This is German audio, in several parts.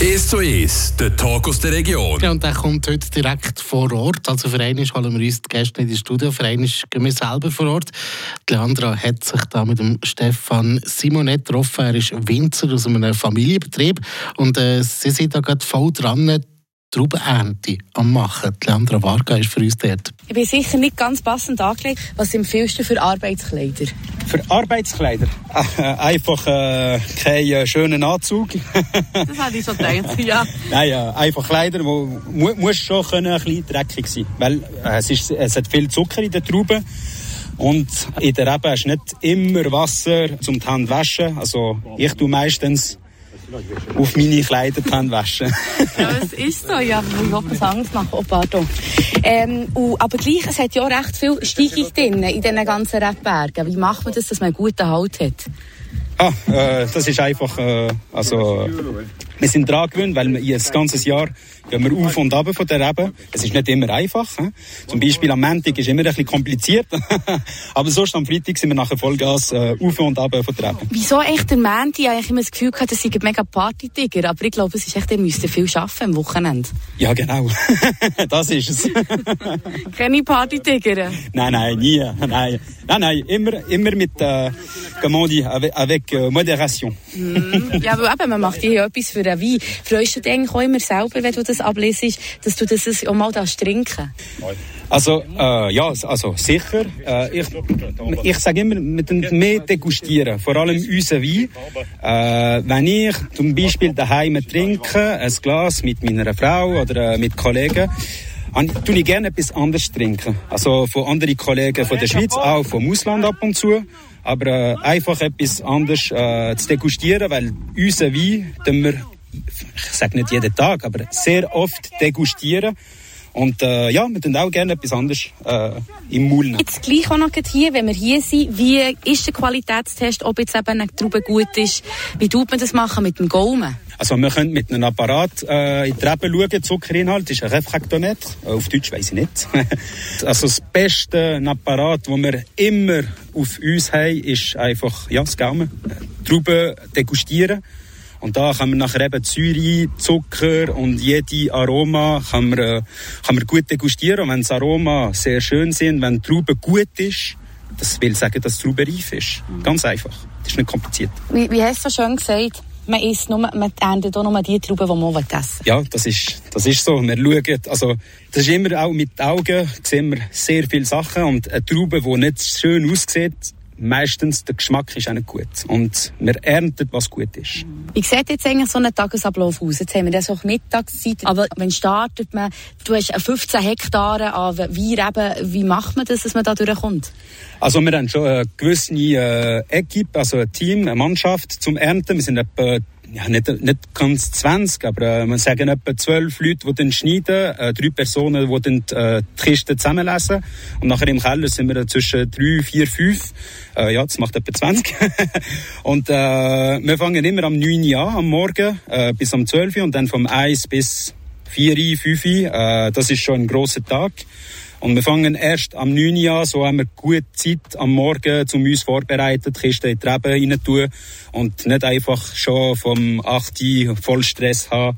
1 zu 1, der Talk aus der Region. Ja, und der kommt heute direkt vor Ort. Also für einen holen wir uns die Gäste in die Studio, für einen gehen wir selber vor Ort. Leandra hat sich da mit dem Stefan Simonet getroffen. Er ist Winzer aus einem Familienbetrieb und äh, sie sind da gerade voll dran, Traubenernte am machen. Leandra Varga ist für uns dort. Ich bin sicher nicht ganz passend angelegt. Was empfiehlst du für Arbeitskleider? Für Arbeitskleider? Äh, einfach äh, keinen äh, schönen Anzug. das hatte ich schon gedacht, ja. Nein, äh, einfach Kleider, die mu muss schon können ein bisschen dreckig sein Weil äh, es, ist, es hat viel Zucker in den Trauben. Und in der Rebe hast du nicht immer Wasser zum die Hand waschen. Also ich tue meistens auf meine Kleider waschen. ja, es ist so. Ja, ich will was anderes machen. Oh, pardon. Ähm, und, aber gleich, es hat ja recht viel Steigung drin in diesen ganzen Rebbergen. Wie macht man das, dass man einen guten Halt hat? Ah, äh, das ist einfach, äh, also, wir sind dran gewöhnt, weil wir das ganze Jahr gehen wir auf und ab von der Rebe. Es ist nicht immer einfach. He? Zum Beispiel am Montag ist immer ein bisschen kompliziert. Aber sonst am Freitag sind wir nachher Vollgas äh, auf und ab von der Rebe. Wieso echt der Montag? Ich habe immer das Gefühl gehabt, das sei mega Party-Tiger. Aber ich glaube, es ist echt, ihr müsst viel arbeiten am Wochenende. Ja, genau. das ist es. Keine Party-Tiger? Nein, nein, nie. Nein, nein, nein. Immer, immer mit, äh, comment on dit, avec, avec äh, Moderation. mm, ja, aber eben, man macht hier etwas für einen Wein. Freust du dich eigentlich auch immer selber, wenn du das ablesest, dass du das auch mal trinken Also, äh, ja, also sicher. Äh, ich ich sage immer, mit mehr degustieren, vor allem unseren Wein. Äh, wenn ich zum Beispiel daheim trinke, ein Glas mit meiner Frau oder äh, mit Kollegen, tue ich gerne etwas anderes trinken. Also von anderen Kollegen von der Schweiz, auch vom Ausland ab und zu. Aber äh, einfach etwas anderes äh, zu degustieren, weil unser Wein, wir, ich sage nicht jeden Tag, aber sehr oft degustieren. Und äh, ja, wir tun auch gerne etwas anderes äh, im nehmen. Jetzt gleich auch noch hier, wenn wir hier sind, wie ist der Qualitätstest, ob jetzt eben eine Traube gut ist? Wie tut man das machen mit dem Gaumen? Also wir können mit einem Apparat äh, in die Rebe schauen, Zuckerinhalt ist ein Refraktometer, auf Deutsch weiß ich nicht. also das beste Apparat, das wir immer auf uns haben, ist einfach ja, das Gaumen. Trauben degustieren. Und da kann man nachher eben Säure, Zucker und jede Aroma kann man, äh, kann man gut degustieren. Und wenn das Aroma sehr schön sind, wenn die Traube gut ist, das will sagen, dass die Traube reif ist. Ganz einfach. Das ist nicht kompliziert. Wie, wie hast du so schön gesagt? man isst nur, man erntet auch nur die Trauben, die man essen will. Ja, das ist, das ist so. Wir schauen, also, das ist immer auch mit den Augen, sehen wir sehr viele Sachen und eine Traube, die nicht schön aussieht, meistens der Geschmack ist auch nicht gut. Und wir ernten, was gut ist. Wie sieht jetzt eigentlich so ein Tagesablauf aus? Jetzt haben wir das auch Mittagszeit. Aber wenn startet man, du hast 15 Hektare an Weinreben, wie macht man das, dass man da durchkommt? Also wir haben schon eine gewisse äh, Equipe, also ein Team, eine Mannschaft zum Ernten. Wir sind etwa ja, nicht, nicht ganz 20, aber äh, man sagen etwa zwölf Leute, die dann schneiden, äh, drei Personen, die dann äh, die Kisten zusammenlesen. Und nachher im Keller sind wir zwischen drei, vier, fünf. Äh, ja, das macht etwa 20. und äh, wir fangen immer am 9 Uhr an, am Morgen, äh, bis um 12 Uhr und dann vom 1 bis 4, 5 Uhr. Äh, das ist schon ein grosser Tag. Und wir fangen erst am 9 Uhr an, so haben wir gut Zeit am Morgen, um uns vorbereiten, die Kiste in die Reben rein tun und nicht einfach schon vom 8 Uhr voll Stress haben.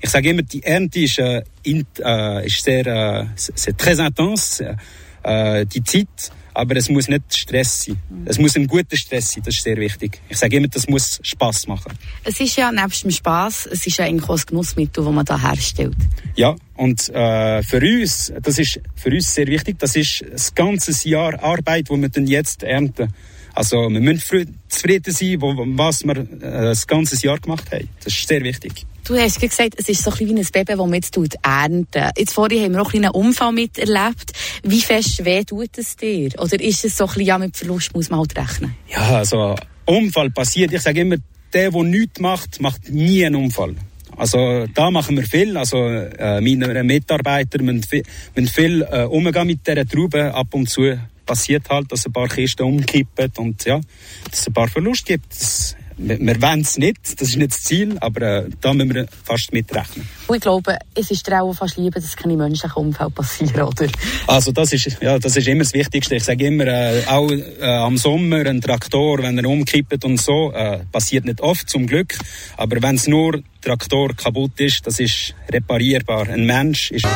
Ich sage immer, die Ernte ist, äh, äh, ist sehr, äh, sehr très intense, äh, die Zeit aber es muss nicht Stress sein. Es muss ein guter Stress sein, das ist sehr wichtig. Ich sage immer, das muss Spaß machen. Es ist ja nebst dem Spaß, es ist ja ein Genussmittel, das man da herstellt. Ja, und äh, für uns, das ist für uns sehr wichtig, das ist das ganze Jahr Arbeit, wo wir dann jetzt ernten. Also wir müssen zufrieden sein, wo, was wir äh, das ganze Jahr gemacht haben. Das ist sehr wichtig. Du hast gesagt, es ist so ein wie ein Baby, das man jetzt ernten Jetzt vorhin haben wir auch einen Unfall miterlebt. Wie fest weh tut es dir? Oder ist es so ein bisschen, ja, mit Verlust muss man halt rechnen? Ja, also Unfall passiert. Ich sage immer, der, der nichts macht, macht nie einen Unfall. Also da machen wir viel. Also äh, meine Mitarbeiter müssen viel, müssen viel äh, umgehen mit dieser Traube. Ab und zu passiert halt, dass ein paar Kisten umkippen und ja, dass es ein paar Verluste gibt. Das wir, wir wollen es nicht, das ist nicht das Ziel, aber äh, da müssen wir fast mitrechnen. Und ich glaube, es ist dir auch fast lieber, dass keine menschlichen Unfälle passieren, oder? Also das ist, ja, das ist immer das Wichtigste. Ich sage immer, äh, auch äh, am Sommer ein Traktor, wenn er umkippt und so, äh, passiert nicht oft zum Glück, aber wenn es nur Traktor kaputt ist, das ist reparierbar. Ein Mensch ist...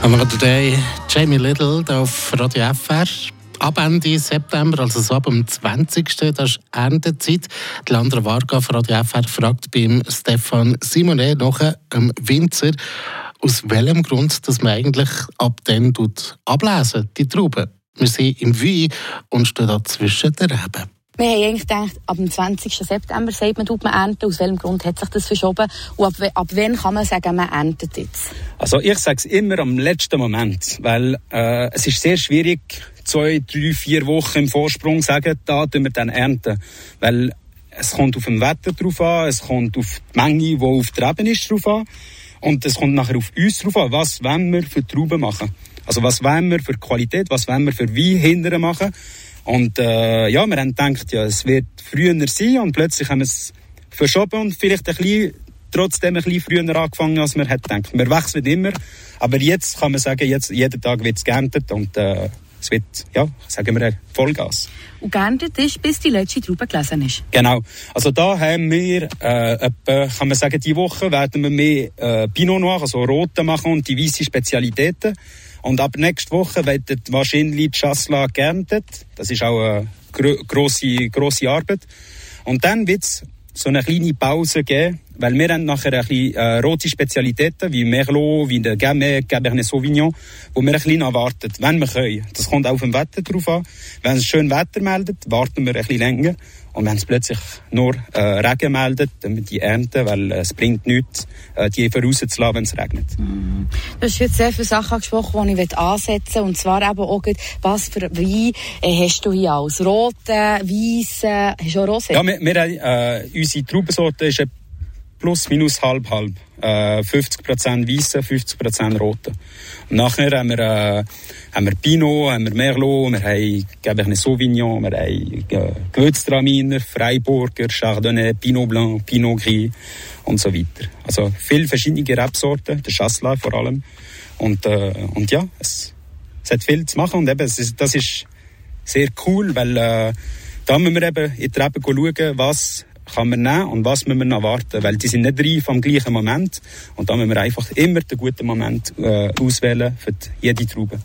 Haben wir today Jamie Little auf Radio FR ab Ende September, also so ab dem 20. Das ist Erntezeit. Die Landra Varga von Radio FR fragt beim Stefan Simonet nach einem Winzer, aus welchem Grund dass man eigentlich ab dann ablesen die Trauben. Wir sind im Wein und stehen da zwischen den Reben. Wir haben eigentlich gedacht, ab dem 20. September sagt man, tut man ernten. Aus welchem Grund hat sich das verschoben? Und ab, ab wann kann man sagen, man erntet jetzt? Also ich sage es immer am letzten Moment, weil äh, es ist sehr schwierig, zwei, drei, vier Wochen im Vorsprung sagen, da tun wir dann ernten. Weil es kommt auf das Wetter drauf an, es kommt auf die Menge, die auf der Ebene ist, drauf an. Und es kommt nachher auf uns drauf an, was wollen wir für Trauben machen. Also was wollen wir für Qualität, was wollen wir für Wein hinterher machen. Und äh, ja, wir haben gedacht, ja, es wird früher sein und plötzlich haben wir es verschoben und vielleicht ein bisschen, trotzdem ein bisschen früher angefangen, als wir hätten gedacht. Wir wechseln immer, aber jetzt kann man sagen, jetzt, jeden Tag wird es geerntet und äh, es wird, ja, sagen wir, Vollgas. Und geerntet ist, bis die letzte Traube gelesen ist? Genau. Also da haben wir, äh, etwa, kann man sagen, die Woche werden wir mehr äh, Pinot Noir, also Rote machen und die weiße Spezialitäten. Und ab nächste Woche wird wahrscheinlich die Chasselas geerntet. Das ist auch eine gro grosse, grosse Arbeit. Und dann wird es so eine kleine Pause geben, weil wir haben nachher ein bisschen äh, rote Spezialitäten, wie Merlot, wie der Gamay, Cabernet Sauvignon, wo wir ein bisschen erwarten, wenn wir können. Das kommt auch auf dem Wetter drauf an. Wenn es schön Wetter meldet, warten wir ein bisschen länger. Und wenn es plötzlich nur äh, Regen meldet, dann wir die ernten, weil äh, es bringt nichts, äh, die rauszulassen, wenn es regnet. Mm. Du hast jetzt sehr viele Sachen angesprochen, die ich ansetzen will. Und zwar eben auch, was für Wein äh, hast du hier alles? Rote, weiße, hast du auch Rosé? Ja, wir, wir, äh, unsere Traubensorte ist plus minus halb halb. Äh, 50% weiße, 50% rote. Und nachher haben wir, äh, haben wir Pinot, haben wir Merlot, wir haben Cabernet Sauvignon, wir haben äh, Gewürztraminer, Freiburger, Chardonnay, Pinot Blanc, Pinot Gris und so weiter. Also viele verschiedene Rebsorten, der Chasselas vor allem. Und, äh, und ja, es, es hat viel zu machen und eben, ist, das ist sehr cool, weil äh, da müssen wir eben in die Reben schauen, was kann man nehmen und was müssen wir noch warten, weil die sind nicht reif am gleichen Moment und da müssen wir einfach immer den guten Moment äh, auswählen für die, jede Traube.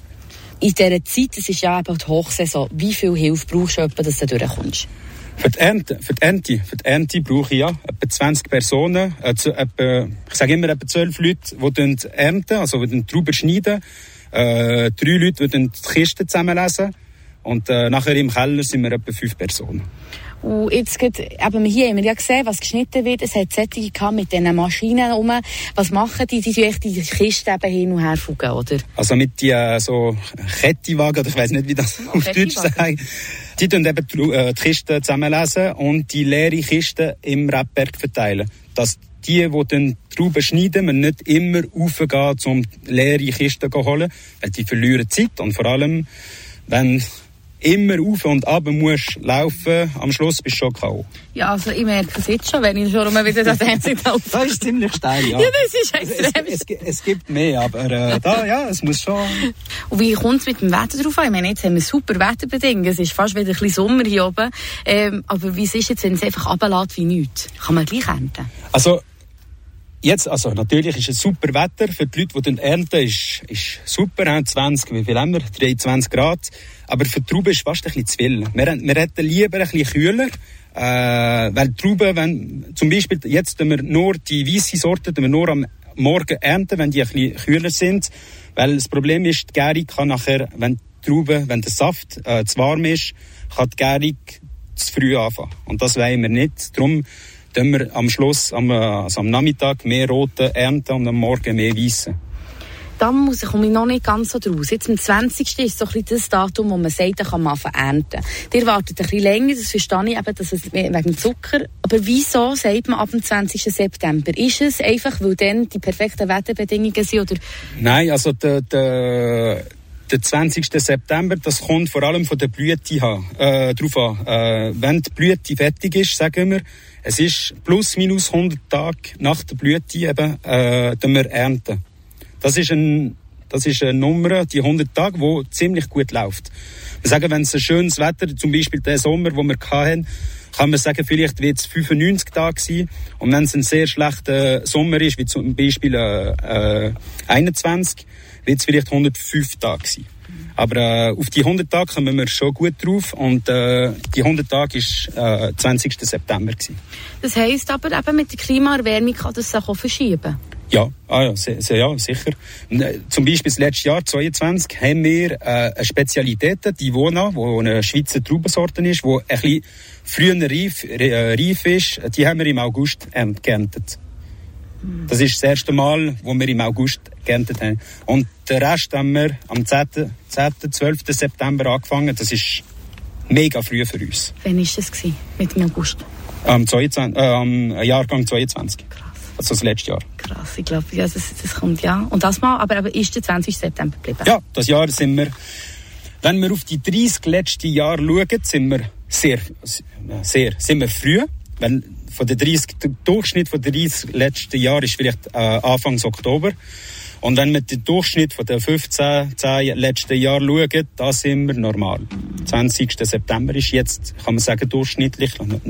In dieser Zeit, es ist ja eben die Hochsaison, wie viel Hilfe brauchst du, etwa, dass du durchkommst? Für die Ernte, für die Ernte, für die Ernte brauche ich ja etwa 20 Personen, also etwa, ich sage immer etwa 12 Leute, die ernten, also die Trauben schneiden, äh, drei Leute, die die Kisten zusammenlesen und äh, nachher im Keller sind wir etwa fünf Personen. Und jetzt geht, eben hier haben wir ja gesehen, was geschnitten wird. Es hat Sättige mit diesen Maschinen rum. Was machen die? Die tun die Kisten eben hin und her fugen, oder? Also mit die äh, so Kettiwagen, oder ich weiß nicht, wie das oh, auf Deutsch sagt. Die tun eben die, äh, die Kisten zusammenlesen und die leere Kisten im Rebberg verteilen. Dass die, die dann Trauben schneiden, man nicht immer raufgehen, um leere Kisten zu holen, weil die verlieren Zeit und vor allem, wenn immer auf und ab musst laufen, am Schluss bist du schon K.O. Ja, also ich merke es jetzt schon, wenn ich schon mal wieder das Fernsehen laufe. das ist ziemlich steil, ja. ja, das ist extrem. Es, es, es gibt mehr, aber äh, da, ja, es muss schon... Und wie kommt es mit dem Wetter drauf an? Ich meine, jetzt haben wir super Wetterbedingungen, es ist fast wieder ein bisschen Sommer hier oben. Ähm, aber wie ist es jetzt, wenn es einfach runterlässt wie nichts? Kann man gleich ernten? Also, Jetzt, also natürlich ist es super Wetter. Für die Leute, die ernten, ist, ist super. 20, wie viel haben wir? 23 Grad. Aber für die Trauben ist es fast ein bisschen zu viel. Wir, wir hätten lieber ein bisschen kühler. Äh, weil die Trauben, wenn, zum Beispiel, jetzt tun wir nur die weiße Sorte, tun wir nur am Morgen ernten, wenn die ein bisschen kühler sind. Weil das Problem ist, die Gärung kann nachher, wenn die Trauben, wenn der Saft äh, zu warm ist, kann die Gärung zu früh anfangen. Und das wollen wir nicht. Darum tun wir am Schluss, am, also am Nachmittag, mehr rote ernten und am Morgen mehr weiße. Da muss ich, komme ich noch nicht ganz so draus. Jetzt am 20. ist so ein bisschen das Datum, wo man sagt, kann man ernten. Ihr wartet ein bisschen länger, das verstehe ich eben, dass es wegen Zucker. Aber wieso sagt man ab dem 20. September? Ist es einfach, weil dann die perfekten Wetterbedingungen sind? Oder? Nein, also der, der, der 20. September, das kommt vor allem von der Blüte äh, drauf an. Äh, wenn die Blüte fertig ist, sagen wir, Es ist plus minus 100 Tage nach der Blüte eben, äh, wir ernten. Das ist ein das ist eine Nummer, die 100 Tage, wo ziemlich gut läuft. Wir sagen, wenn es ein schönes Wetter, zum Beispiel der Sommer, wo wir hatten, kann man sagen, vielleicht wird es 95 Tage sein. Und wenn es ein sehr schlechter Sommer ist, wie zum Beispiel äh, äh, 21, wird es vielleicht 105 Tage sein. Aber äh, auf die 100 Tage kommen wir schon gut drauf und äh, die 100 Tage war äh, 20. September. Gewesen. Das heisst aber eben mit der Klimaerwärmung kann das sich auch verschieben? Ja, ah ja, sehr, ja, sicher. Äh, zum Beispiel das letzte Jahr, 2022, haben wir äh, eine Spezialität, die Vona, die eine Schweizer Traubensorte ist, die ein bisschen früher reif, äh, reif ist. Die haben wir im August geerntet. Das ist das erste Mal, wo wir im August geerntet haben. Und den Rest haben wir am 10. 10. 12. September angefangen. Das ist mega früh für uns. Wann war das mit dem August? Am, 22, äh, am Jahrgang 22. Krass. Also das letzte Jahr. Krass, ich glaube, ja, das, das kommt ja. Und das Mal, aber, aber ist der 20. September geblieben? Ja, das Jahr sind wir, wenn wir auf die 30 letzten Jahre schauen, sind wir sehr, sehr, sind wir früh. Wenn, von der 30, der Durchschnitt von den 30 letzten Jahren ist vielleicht äh, Anfang Oktober. Und wenn wir den Durchschnitt von den 15, 10 letzten Jahren schauen, da sind wir normal. 20. September ist jetzt, kann man sagen, durchschnittlich normal.